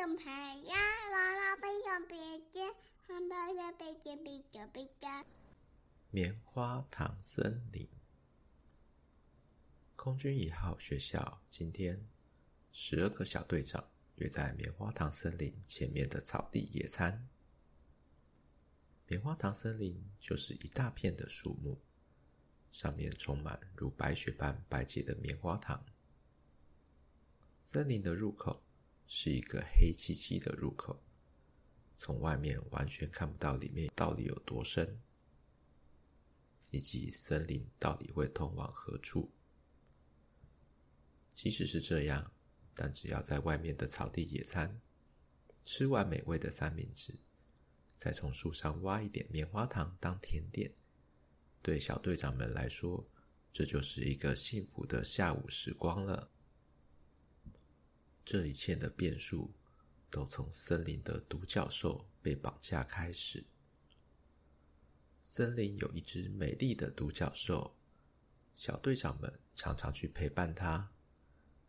呀，娃娃背上背肩，汉堡的背肩背着背着。棉花糖森林，空军一号学校今天十二个小队长约在棉花糖森林前面的草地野餐。棉花糖森林就是一大片的树木，上面充满如白雪般白洁的棉花糖。森林的入口是一个黑漆漆的入口，从外面完全看不到里面到底有多深。以及森林到底会通往何处？即使是这样，但只要在外面的草地野餐，吃完美味的三明治，再从树上挖一点棉花糖当甜点，对小队长们来说，这就是一个幸福的下午时光了。这一切的变数，都从森林的独角兽被绑架开始。森林有一只美丽的独角兽，小队长们常常去陪伴它，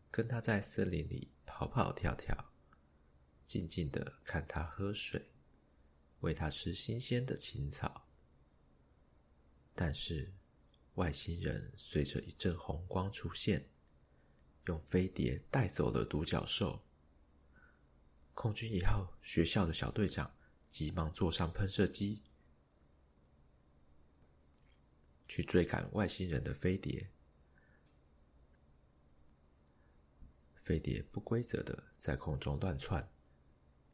跟它在森林里跑跑跳跳，静静的看它喝水，喂它吃新鲜的青草。但是，外星人随着一阵红光出现，用飞碟带走了独角兽。空军一号学校的小队长急忙坐上喷射机。去追赶外星人的飞碟，飞碟不规则的在空中乱窜，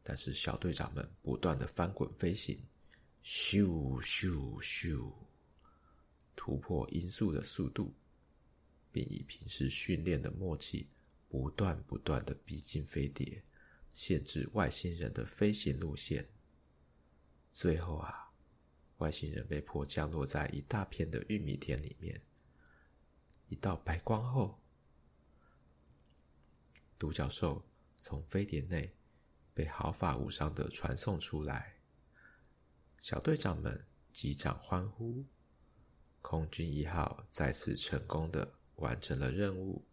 但是小队长们不断的翻滚飞行，咻咻咻，突破音速的速度，并以平时训练的默契，不断不断的逼近飞碟，限制外星人的飞行路线。最后啊。外星人被迫降落在一大片的玉米田里面。一道白光后，独角兽从飞碟内被毫发无伤的传送出来。小队长们击掌欢呼，空军一号再次成功的完成了任务。